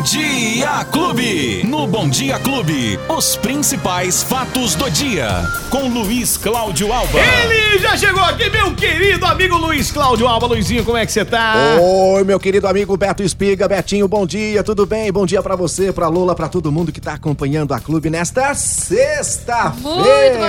Bom Dia Clube. No Bom Dia Clube, os principais fatos do dia. Com Luiz Cláudio Alba. Ele já chegou aqui, meu querido amigo Luiz Cláudio Alba. Luizinho, como é que você tá? Oi, meu querido amigo Beto Espiga. Betinho, bom dia, tudo bem? Bom dia pra você, pra Lula, pra todo mundo que tá acompanhando a clube nesta sexta-feira.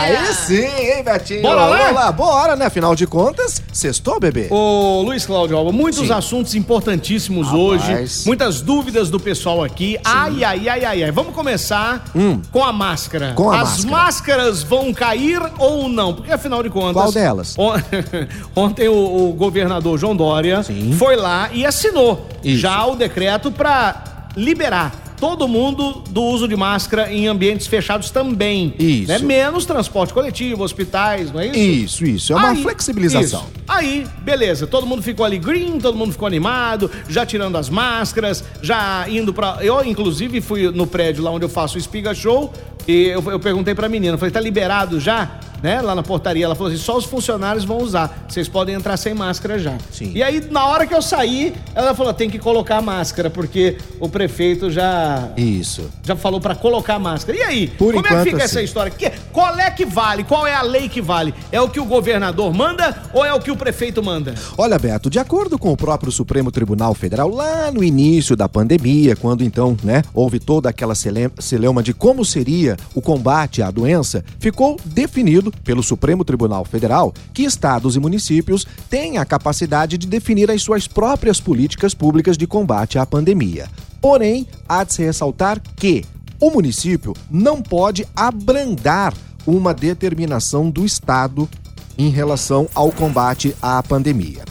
Aí sim, hein, Betinho? Bora lá? Lula, bora, né? Afinal de contas, sextou, bebê? Ô, Luiz Cláudio Alba, muitos Sim. assuntos importantíssimos Rapaz. hoje, muitas dúvidas do pessoal aqui. Ai, ai, ai, ai, ai. Vamos começar com a máscara. Com a As máscara. máscaras vão cair ou não? Porque afinal de contas. Qual delas? On- Ontem o, o governador João Dória Sim. foi lá e assinou Isso. já o decreto para liberar. Todo mundo do uso de máscara em ambientes fechados também. Isso. Né? Menos transporte coletivo, hospitais, não é isso? Isso, isso. É uma Aí, flexibilização. isso. Aí, beleza, todo mundo ficou ali green, todo mundo ficou animado, já tirando as máscaras, já indo pra. Eu, inclusive, fui no prédio lá onde eu faço o Espiga Show e eu, eu perguntei pra menina, falei, tá liberado já? Né? Lá na portaria, ela falou assim: só os funcionários vão usar, vocês podem entrar sem máscara já. Sim. E aí, na hora que eu saí, ela falou: tem que colocar máscara, porque o prefeito já Isso. já falou pra colocar máscara. E aí? Por como é que enquanto, fica essa assim. história? Que- qual é que vale? Qual é a lei que vale? É o que o governador manda ou é o que o prefeito manda? Olha, Beto, de acordo com o próprio Supremo Tribunal Federal, lá no início da pandemia, quando então, né, houve toda aquela cele- celeuma de como seria o combate à doença, ficou definido pelo Supremo Tribunal Federal que estados e municípios têm a capacidade de definir as suas próprias políticas públicas de combate à pandemia. Porém, há de se ressaltar que o município não pode abrandar uma determinação do estado em relação ao combate à pandemia.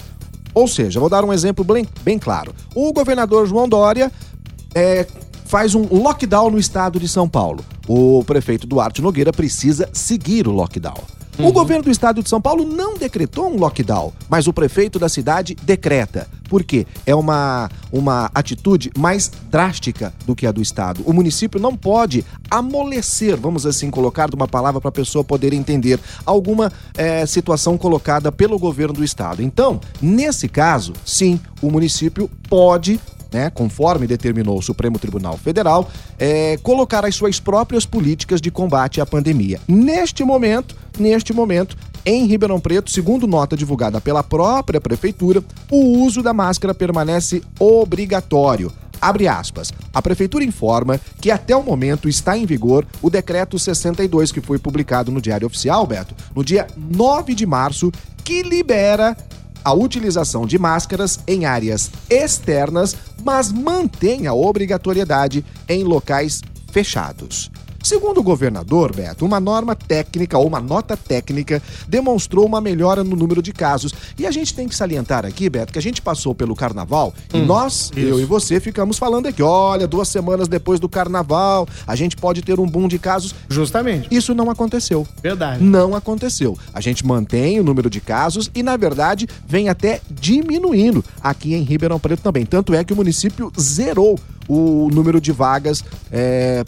Ou seja, vou dar um exemplo bem, bem claro. O governador João Dória é, faz um lockdown no estado de São Paulo. O prefeito Duarte Nogueira precisa seguir o lockdown. O governo do estado de São Paulo não decretou um lockdown, mas o prefeito da cidade decreta. Por quê? É uma, uma atitude mais drástica do que a do estado. O município não pode amolecer, vamos assim colocar de uma palavra para a pessoa poder entender, alguma eh, situação colocada pelo governo do estado. Então, nesse caso, sim, o município pode né, conforme determinou o Supremo Tribunal Federal, é, colocar as suas próprias políticas de combate à pandemia. Neste momento, neste momento, em Ribeirão Preto, segundo nota divulgada pela própria prefeitura, o uso da máscara permanece obrigatório. Abre aspas. A prefeitura informa que até o momento está em vigor o decreto 62 que foi publicado no Diário Oficial, Beto, no dia 9 de março, que libera a utilização de máscaras em áreas externas, mas mantém a obrigatoriedade em locais fechados. Segundo o governador, Beto, uma norma técnica ou uma nota técnica demonstrou uma melhora no número de casos. E a gente tem que salientar aqui, Beto, que a gente passou pelo carnaval e nós, eu e você, ficamos falando aqui: olha, duas semanas depois do carnaval, a gente pode ter um boom de casos. Justamente. Isso não aconteceu. Verdade. Não aconteceu. A gente mantém o número de casos e, na verdade, vem até diminuindo aqui em Ribeirão Preto também. Tanto é que o município zerou o número de vagas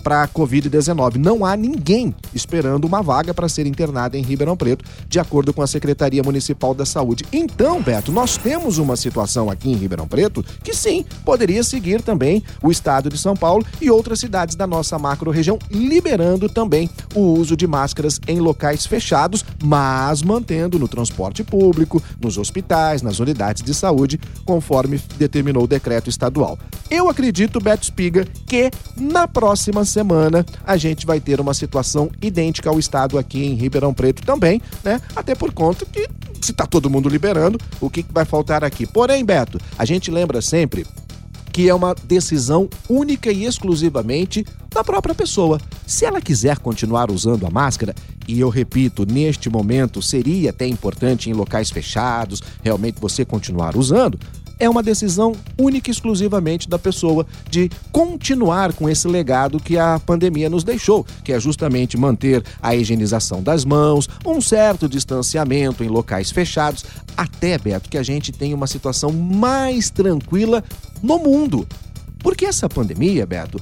para Covid-19. Não há ninguém esperando uma vaga para ser internada em Ribeirão Preto, de acordo com a Secretaria Municipal da Saúde. Então, Beto, nós temos uma situação aqui em Ribeirão Preto que sim, poderia seguir também o estado de São Paulo e outras cidades da nossa macro-região, liberando também o uso de máscaras em locais fechados, mas mantendo no transporte público, nos hospitais, nas unidades de saúde, conforme determinou o decreto estadual. Eu acredito, Beto Espiga, que na próxima semana a gente vai ter uma situação idêntica ao estado aqui em Ribeirão Preto também, né? Até por conta que se tá todo mundo liberando, o que, que vai faltar aqui? Porém, Beto, a gente lembra sempre que é uma decisão única e exclusivamente da própria pessoa. Se ela quiser continuar usando a máscara, e eu repito, neste momento seria até importante em locais fechados, realmente você continuar usando, é uma decisão única e exclusivamente da pessoa de continuar com esse legado que a pandemia nos deixou, que é justamente manter a higienização das mãos, um certo distanciamento em locais fechados, até, Beto, que a gente tenha uma situação mais tranquila no mundo. Porque essa pandemia, Beto,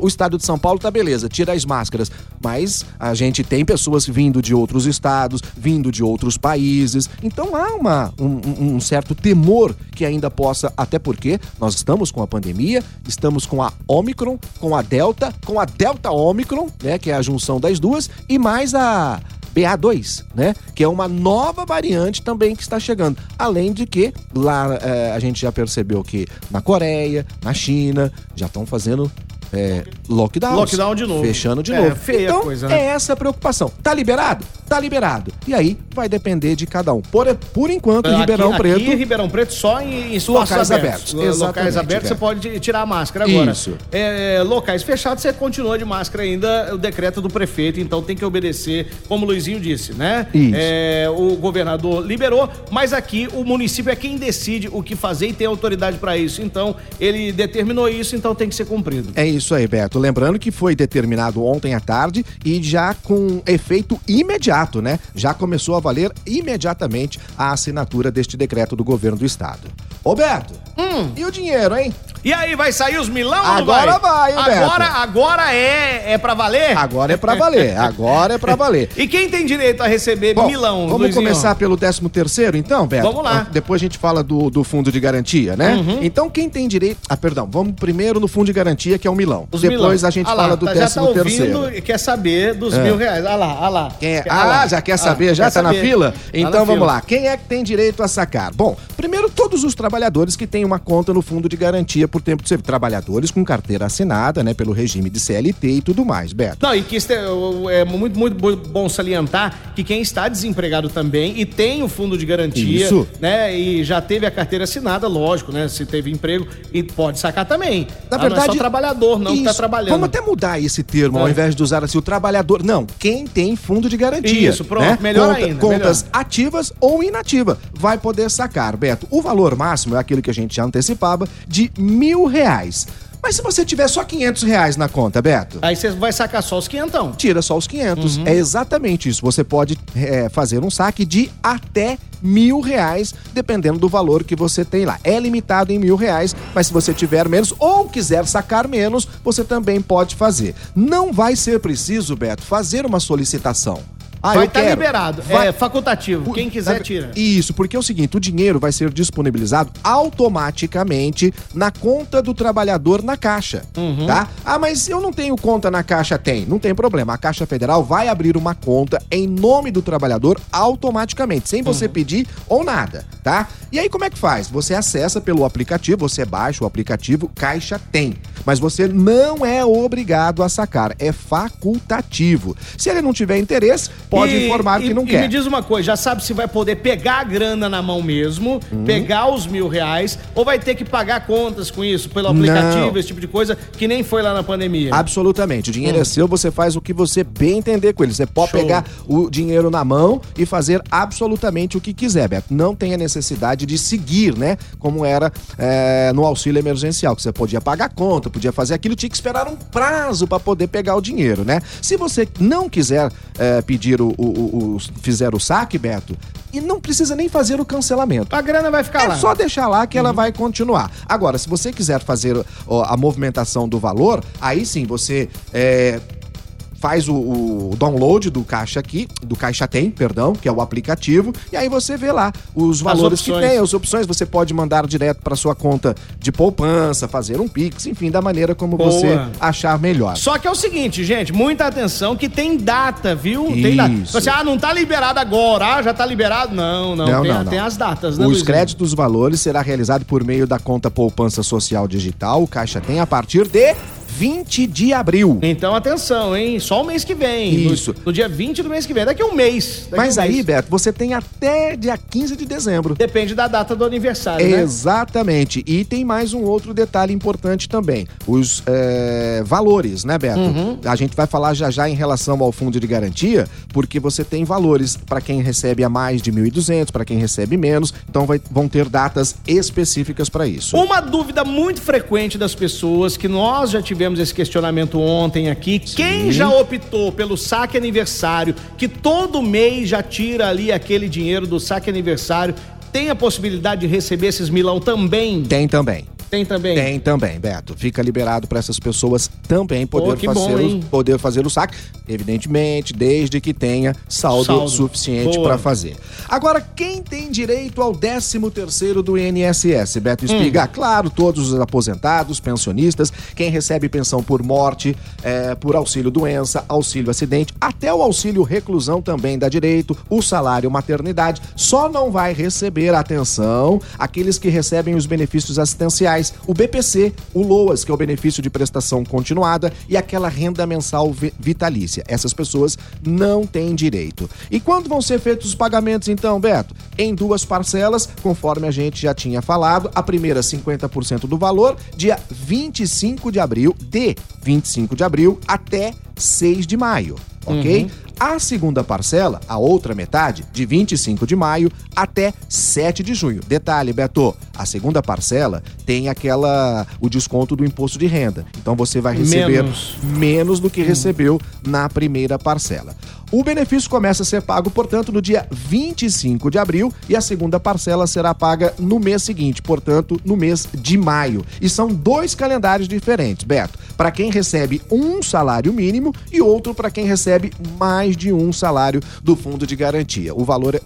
o estado de São Paulo tá beleza, tira as máscaras, mas a gente tem pessoas vindo de outros estados, vindo de outros países, então há uma, um, um certo temor que ainda possa, até porque nós estamos com a pandemia, estamos com a Omicron, com a Delta, com a Delta Omicron, né, que é a junção das duas, e mais a BA2, né? Que é uma nova variante também que está chegando. Além de que lá é, a gente já percebeu que na Coreia, na China, já estão fazendo é, lockdown. Lockdown de novo. Fechando de é, novo. Feia então, coisa, né? é essa a preocupação. Tá liberado? Tá liberado. E aí vai depender de cada um. Por, por enquanto, Aqui- Ribeirão aqui, Preto. Ribeirão Preto só em espaços Locais abertos. abertos, Locais abertos você pode tirar a máscara agora. Isso. É, locais fechados você continua de máscara ainda, o decreto do prefeito, então tem que obedecer, como o Luizinho disse, né? Isso. É, o governador liberou, mas aqui o município é quem decide o que fazer e tem autoridade para isso. Então, ele determinou isso, então tem que ser cumprido. É isso aí, Beto. Lembrando que foi determinado ontem à tarde e já com efeito imediato, né? Já começou a valer imediatamente a assinatura deste decreto do governo do estado. Ô, Beto, e o dinheiro, hein? E aí, vai sair os milão ou não Agora vai, hein, Beto? Agora, agora é, é para valer? Agora é pra valer, agora é pra valer. E quem tem direito a receber Bom, milão, vamos Luizinho? começar pelo 13 terceiro, então, Beto? Vamos lá. Uhum. Ah, Depois a gente fala do, do fundo de garantia, né? Então, quem tem direito... Ah, perdão, vamos primeiro no fundo de garantia, que é o milão. Os Depois milão. a gente Ah lá, fala do tá- já 13 tá ouvindo terceiro. e quer saber dos mil reais. Olha lá, olha lá. Quem é? Ah, lá. já quer Ah, saber? Já quer tá na saber. fila? Tá Então na vamos fila. lá. Quem é que tem direito a sacar? Bom, primeiro todos os trabalhadores que têm uma conta no fundo de garantia por tempo de serviço. Trabalhadores com carteira assinada, né, pelo regime de CLT e tudo mais, Beto. Não, e que é, é muito, muito bo- bom salientar que quem está desempregado também e tem o fundo de garantia, Isso. né? E já teve a carteira assinada, lógico, né? Se teve emprego, e pode sacar também. Na Ah, verdade, não é só trabalhador, não, tá Isso. trabalhando. Vamos até mudar esse termo, ao É. invés de usar assim, o trabalhador. Não, quem tem fundo de garantia. Isso, pronto, né? melhor Conta- ainda, Contas melhor. ativas ou inativa. Vai poder sacar, Beto. O valor máximo é aquilo que a gente já antecipava, de mil reais. Mas se você tiver só 500 reais na conta, Beto? Aí você vai sacar só os quinhentão. tira só os 500. Uhum. É exatamente isso. Você pode é, fazer um saque de até mil reais, dependendo do valor que você tem lá. É limitado em mil reais, mas se você tiver menos ou quiser sacar menos, você também pode fazer. Não vai ser preciso, Beto, fazer uma solicitação. Ah, vai estar quero. liberado. Vai- É facultativo. Quem quiser, tira. Isso, porque é o seguinte, o dinheiro vai ser disponibilizado automaticamente na conta do trabalhador na Caixa, Uhum. tá? Ah, mas eu não tenho conta na Caixa, tem. Não tem problema. A Caixa Federal vai abrir uma conta em nome do trabalhador automaticamente, sem você Uhum. pedir ou nada, tá? E aí como é que faz? Você acessa pelo aplicativo, você baixa o aplicativo Caixa Tem, mas você não é obrigado a sacar, é facultativo. Se ele não tiver interesse, pode E- informar e- que não e quer. me diz uma coisa, já sabe se vai poder pegar a grana na mão mesmo, Uhum. pegar os mil reais, ou vai ter que pagar contas com isso, pelo aplicativo, Não. esse tipo de coisa, que nem foi lá na pandemia. Absolutamente. O dinheiro é seu, você faz o que você bem entender com ele. Você pode Show. pegar o dinheiro na mão e fazer absolutamente o que quiser, Beto. Não tem a necessidade de seguir, né? Como era é, no auxílio emergencial, que você podia pagar a conta, podia fazer aquilo, tinha que esperar um prazo para poder pegar o dinheiro, né? Se você não quiser é, pedir o, o, o- o- fizer o saque, Beto, e não precisa nem fazer o cancelamento. A grana vai ficar É lá. só deixar lá que ela vai continuar. Agora, se você quiser fazer ó, a movimentação do valor, aí sim você é, faz o, o download do Caixa aqui, do Caixa Tem, perdão, que é o aplicativo, e aí você vê lá os valores que tem, as opções. Você pode mandar direto para sua conta de poupança, fazer um Pix, enfim, da maneira como Boa. você achar melhor. Só que é o seguinte, gente, muita atenção que tem data, viu? Tem data. Isso. Você, ah, não tá liberado agora, ah, já tá liberado? Não, não, Não, tem, não, não. tem as datas, né, Os Luizinho? créditos dos valores será realizado por meio da conta Poupança Social Digital, o Caixa Tem, a partir de 20 de abril. Então, atenção, hein? Só o mês que vem. No- Isso. No, dia 20 do mês que vem. Daqui a um mês. Daqui Mas um aí, mês. Beto, você tem até dia 15 de dezembro. Depende da data do aniversário, né? Exatamente. E tem mais um outro detalhe importante também: os é, valores, né, Beto? Uhum. A gente vai falar já já em relação ao fundo de garantia, porque você tem valores para quem recebe a mais de 1.200, para quem recebe menos. Então vai- vão ter datas específicas para isso. Uma dúvida muito frequente das pessoas, que nós já tivemos esse questionamento ontem aqui. Quem já optou pelo saque aniversário, que todo mês já tira ali aquele dinheiro do saque aniversário, tem a possibilidade de receber esses milão também? Tem também. Tem também? Tem também, Beto. Fica liberado para essas pessoas também poder, fazer bom, o, poder fazer o saque, evidentemente, desde que tenha saldo, Saldo. suficiente para fazer. Agora, quem tem direito ao 13 terceiro do INSS, Beto Espiga? Hum. Claro, todos os aposentados, pensionistas, quem recebe pensão por morte, é, por auxílio doença, auxílio acidente, até o auxílio reclusão também dá direito, o salário maternidade, só não vai receber atenção aqueles que recebem os benefícios assistenciais, o BPC, o LOAS, que é o benefício de prestação continuada, e aquela renda mensal vi- vitalícia. Essas pessoas não têm direito. E quando vão ser feitos os pagamentos, então, Beto? Em duas parcelas, conforme a gente já tinha falado, a primeira 50% do valor, dia 25 de abril, de 25 de abril até 6 de maio, ok? A segunda parcela, a outra metade, de 25 de maio até 7 de junho. Detalhe, Beto, a segunda parcela tem aquela o desconto do imposto de renda. Então você vai receber Menos. menos do que recebeu na primeira parcela. O benefício começa a ser pago, portanto, no dia 25 de abril e a segunda parcela será paga no mês seguinte, portanto, no mês de maio. E são dois calendários diferentes, Beto. Para quem recebe um salário mínimo e outro para quem recebe mais de um salário do fundo de garantia. O valor é,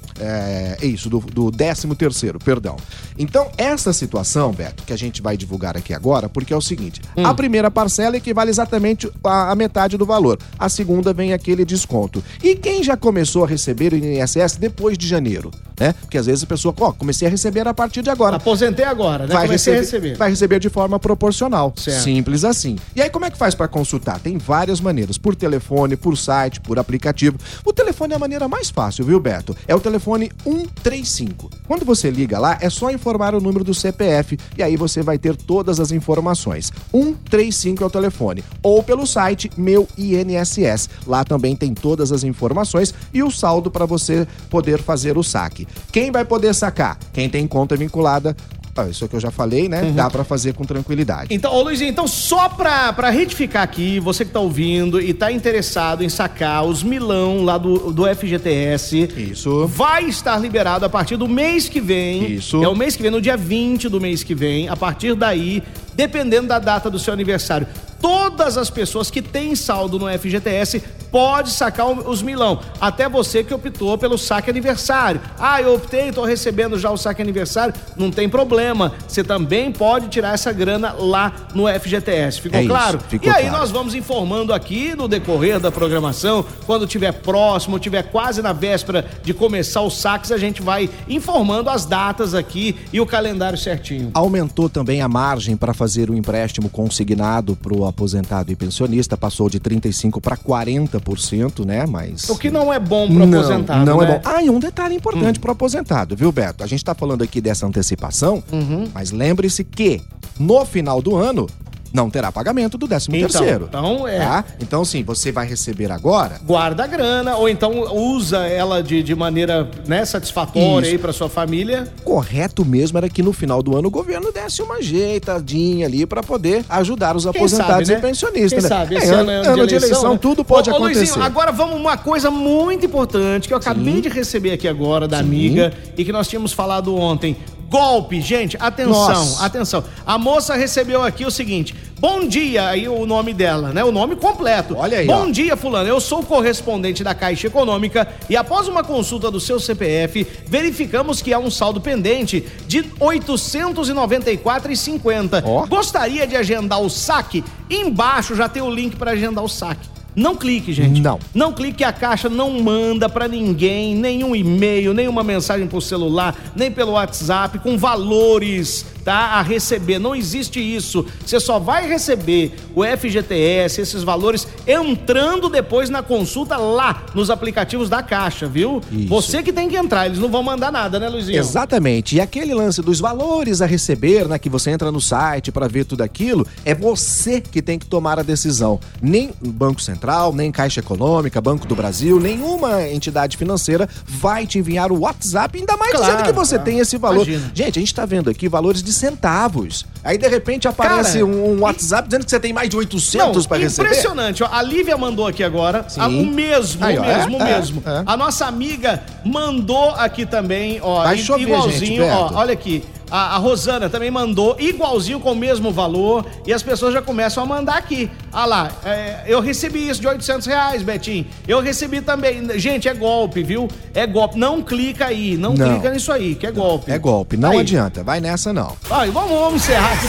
é, isso, do, do 13 terceiro, perdão. Então, essa situação, Beto, que a gente vai divulgar aqui agora, porque é o seguinte: a primeira parcela equivale exatamente a, a metade do valor. A segunda vem aquele desconto. E quem já começou a receber o INSS depois de janeiro, né? Porque às vezes a pessoa, ó, comecei a receber a partir de agora. Aposentei agora, né? Vai Comecei receber, a receber. vai receber de forma proporcional. Certo. Simples assim. E aí, como é que faz para consultar? Tem várias maneiras: por telefone, por site, por aplicativo. O telefone é a maneira mais fácil, viu, Beto? É o telefone 135. Quando você liga lá, é só informar o número do CPF e aí você vai ter todas as informações. 135 é o telefone. Ou pelo site Meu INSS. Lá também tem todas as informações e o saldo para você poder fazer o saque. Quem vai poder sacar? Quem tem conta vinculada. Ah, isso é que eu já falei, né? Uhum. Dá para fazer com tranquilidade. Então, ô Luizinho, então só pra, pra retificar aqui, você que tá ouvindo e tá interessado em sacar os milão lá do, do FGTS. Isso. Vai estar liberado a partir do mês que vem. Isso. É o mês que vem, no dia 20 do mês que vem. A partir daí, dependendo da data do seu aniversário, todas as pessoas que têm saldo no FGTS pode sacar os milão. Até você que optou pelo saque aniversário. Ah, eu optei, tô recebendo já o saque aniversário. Não tem problema. Você também pode tirar essa grana lá no FGTS. Ficou É isso, claro? ficou e aí claro. nós vamos informando aqui no decorrer da programação, quando tiver próximo, tiver quase na véspera de começar os saques, a gente vai informando as datas aqui e o calendário certinho. Aumentou também a margem para fazer o empréstimo consignado para o aposentado e pensionista, passou de 35% para 40%, né? Mas. O que não é bom pro aposentado, Não né? é bom. Ah, e um detalhe importante pro aposentado, viu, Beto? A gente tá falando aqui dessa antecipação, Uhum. mas lembre-se que no final do ano não terá pagamento do 13 Então, terceiro. então é. Tá? Então, sim, você vai receber agora. Guarda a grana, ou então usa ela de, de maneira né, satisfatória Isso. aí pra sua família. Correto mesmo era que no final do ano o governo desse uma ajeitadinha ali para poder ajudar os aposentados sabe, né? e pensionistas. Quem né? sabe, É, esse ano, é ano de eleição, né? tudo pode Ô, ô, acontecer. Luizinho, agora vamos uma coisa muito importante que eu acabei de receber aqui agora da amiga e que nós tínhamos falado ontem. Golpe, gente, atenção, Nossa. atenção. A moça recebeu aqui o seguinte: Bom dia, aí o nome dela, né? O nome completo. Olha aí, Bom ó. dia, fulano. Eu sou correspondente da Caixa Econômica e após uma consulta do seu CPF, verificamos que há um saldo pendente de R$ 894,50. Ó. Gostaria de agendar o saque? Embaixo já tem o link para agendar o saque. Não clique, gente. Não. Não clique que a Caixa não manda pra ninguém nenhum e-mail, nenhuma mensagem por celular, nem pelo WhatsApp com valores, tá? A receber. Não existe isso. Você só vai receber o FGTS, esses valores, entrando depois na consulta lá nos aplicativos da Caixa, viu? Isso. Você que tem que entrar, eles não vão mandar nada, né, Luizinho? Exatamente. E aquele lance dos valores a receber, né? Que você entra no site para ver tudo aquilo, é você que tem que tomar a decisão. Nem o Banco Central, nem Caixa Econômica, Banco do Brasil, nenhuma entidade financeira vai te enviar o WhatsApp, ainda mais Claro, dizendo que você claro. tem esse valor. Imagina. Gente, a gente tá vendo aqui valores de centavos. Aí de repente aparece Cara, um, um WhatsApp dizendo que você tem mais de 800 para receber. Impressionante. ó. A Lívia mandou aqui agora. Sim. a- o mesmo, Aí, o mesmo, o é, mesmo. é, é. A nossa amiga mandou aqui também, ó. Vai chover, igualzinho, gente, ó. Olha aqui. A, a Rosana também mandou igualzinho com o mesmo valor e as pessoas já começam a mandar aqui. Ah lá, é, eu recebi isso de 800 reais, Betinho. Eu recebi também. Gente, é golpe, viu? É golpe. Não clica aí, não, Não. clica nisso aí, que é golpe. É golpe, não Aí. adianta, vai nessa não. Vai, vamos, vamos encerrar aqui.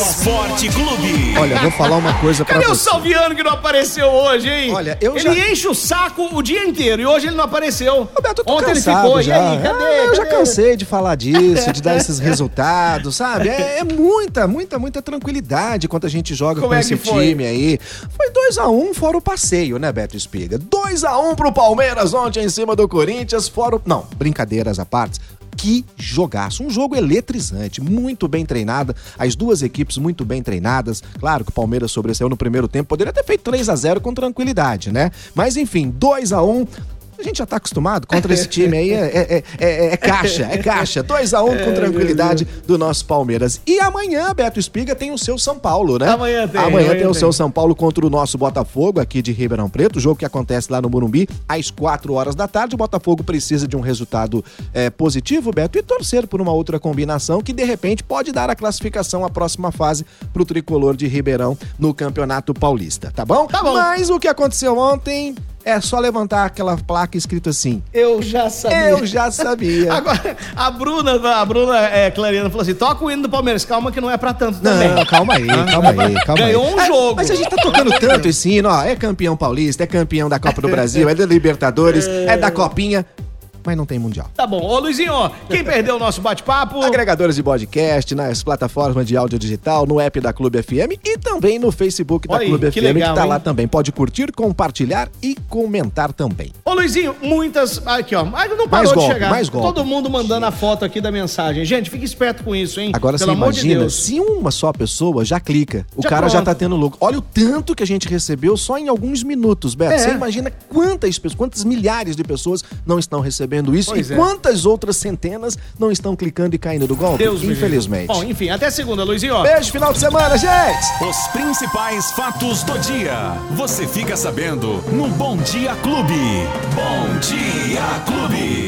esporte. Clube. Olha, vou falar uma coisa pra Cadê o você. Salviano que não apareceu hoje, hein? Olha, eu ele já- enche o saco o dia inteiro e hoje ele não apareceu. Roberto, eu tô Ontem cansado ele ficou, já. e aí, cadê? Ah, eu já Cadê? cansei de falar disso, de dar esses resultados, sabe? É, é muita, muita, muita tranquilidade quando a gente joga Como com é esse foi? time aí. Foi 2x1 fora o passeio, né, Beto Espiga? 2x1 pro Palmeiras ontem em cima do Corinthians, fora o... Não, brincadeiras à parte. Que jogaço, um jogo eletrizante, muito bem treinada, as duas equipes muito bem treinadas. Claro que o Palmeiras sobressaiu no primeiro tempo, poderia ter feito 3 a 0 com tranquilidade, né? Mas enfim, 2 a 1 a gente já tá acostumado contra esse time aí, é, é- é- é caixa, é caixa. 2x1 com tranquilidade do nosso Palmeiras. E amanhã, Beto Espiga tem o seu São Paulo, né? Amanhã tem, Amanhã, amanhã tem o tem. seu São Paulo contra o nosso Botafogo, aqui de Ribeirão Preto. Jogo que acontece lá no Morumbi, às 4 horas da tarde. O Botafogo precisa de um resultado é, positivo, Beto, e torcer por uma outra combinação que, de repente, pode dar a classificação à próxima fase pro tricolor de Ribeirão no Campeonato Paulista, tá bom? Tá bom. Mas o que aconteceu ontem é só levantar aquela placa escrito assim. Eu já sabia. Eu já sabia. Agora, a Bruna, a Bruna é, Clariana falou assim: toca o hino do Palmeiras, calma que não é pra tanto Não, também. calma aí, calma aí, calma Ganhou aí. um É, jogo. Mas a gente tá tocando tanto esse hino, ó. É campeão paulista, é campeão da Copa do Brasil, é da Libertadores, é da Copinha, mas não tem Mundial. Tá bom. Ô, Luizinho, ó, quem perdeu o nosso bate-papo? Agregadores de podcast, nas plataformas de áudio digital, no app da Clube FM e também no Facebook da Olha aí, Clube que FM, legal, que tá hein? lá também. Pode curtir, compartilhar e comentar também. Ô, Luizinho, muitas. Aqui, ó. Mas não parou Mais de golpe, chegar. mais golpe. Todo mundo mandando a foto aqui da mensagem. Gente, fique esperto com isso, hein? Agora Pelo você amor de imagina, Deus. se uma só pessoa já clica, o Já cara já pronto. tá tendo lucro. Olha o tanto que a gente recebeu só em alguns minutos, Beto. É. Você imagina quantas pessoas, quantas milhares de pessoas não estão recebendo isso Pois e é. quantas outras centenas não estão clicando e caindo do golpe? Deus. Infelizmente. Bom, enfim, até segunda, Luizinho. Beijo, final de semana, gente! Os principais fatos do dia. Você fica sabendo no Bom Dia Clube. Bom Dia Clube.